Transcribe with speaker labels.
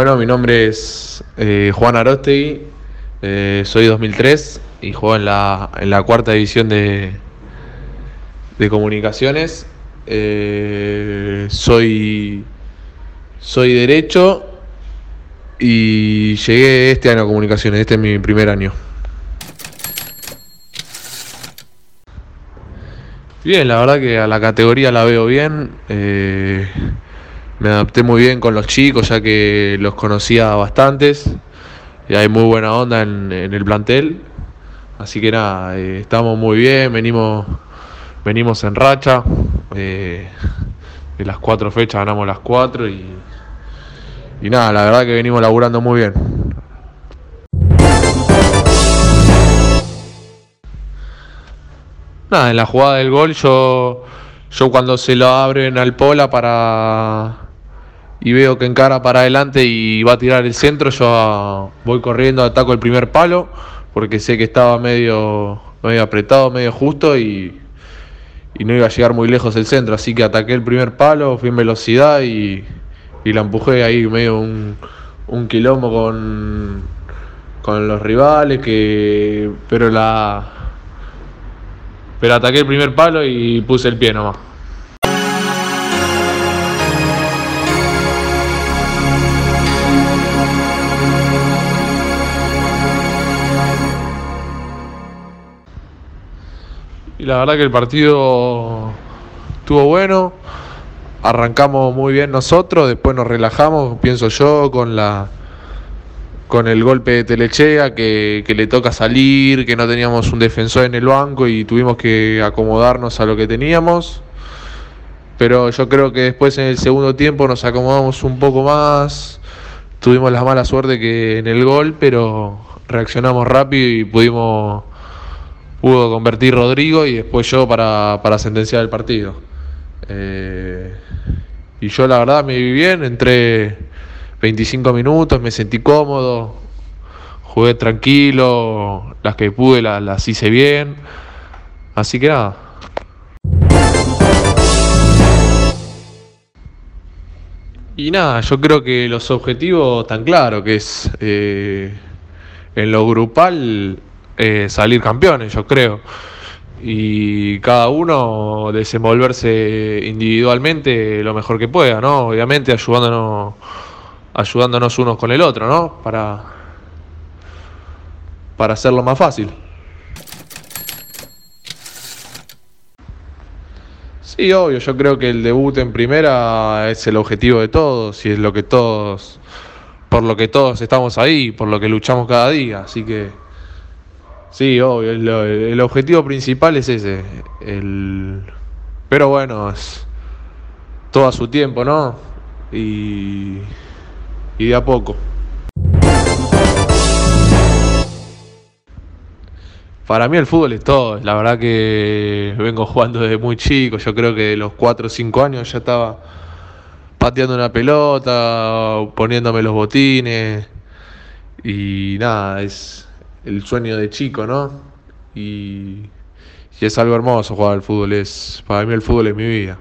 Speaker 1: Bueno, mi nombre es eh, Juan Arostegui, eh, soy 2003 y juego en la, en la cuarta división de, de comunicaciones. Eh, soy, soy derecho y llegué este año a comunicaciones, este es mi primer año. Bien, la verdad que a la categoría la veo bien. Me adapté muy bien con los chicos, ya que los conocía bastantes. Y hay muy buena onda en, en el plantel. Así que nada, eh, estamos muy bien, venimos, venimos en racha. eh, de las cuatro fechas ganamos las cuatro y, y nada, la verdad que venimos laburando muy bien. Nada, en la jugada del gol yo, yo cuando se lo abren al Pola para y veo que encara para adelante y va a tirar el centro, yo voy corriendo, ataco el primer palo, porque sé que estaba medio, medio apretado, medio justo y, y no iba a llegar muy lejos el centro, así que ataqué el primer palo, fui en velocidad y, y la empujé ahí medio un, un quilombo con, con los rivales, que pero la pero ataqué el primer palo y puse el pie nomás. Y la verdad que el partido estuvo bueno. Arrancamos muy bien nosotros, después nos relajamos, pienso yo, con la con el golpe de Telechea que, que le toca salir, que no teníamos un defensor en el banco y tuvimos que acomodarnos a lo que teníamos. Pero yo creo que después en el segundo tiempo nos acomodamos un poco más. Tuvimos la mala suerte que en el gol, pero reaccionamos rápido y pudimos pudo convertir Rodrigo y después yo para, para sentenciar el partido. Eh, y yo la verdad me vi bien, entré 25 minutos, me sentí cómodo, jugué tranquilo, las que pude las, las hice bien, así que nada. Y nada, yo creo que los objetivos tan claros, que es eh, en lo grupal eh, salir campeones, yo creo. Y cada uno desenvolverse individualmente lo mejor que pueda, ¿no? Obviamente ayudándonos, ayudándonos unos con el otro, ¿no? Para, para hacerlo más fácil. Sí, obvio, yo creo que el debut en primera es el objetivo de todos y es lo que todos, por lo que todos estamos ahí, por lo que luchamos cada día, así que sí, obvio, el, objetivo principal es ese, el, pero bueno, es todo a su tiempo, ¿no? Y, y de a poco. Para mí el fútbol es todo, la verdad que vengo jugando desde muy chico, yo creo que de los 4 o 5 años ya estaba pateando una pelota, poniéndome los botines y nada, es el sueño de chico, ¿no? Y, y es algo hermoso jugar al fútbol, es, para mí el fútbol es mi vida.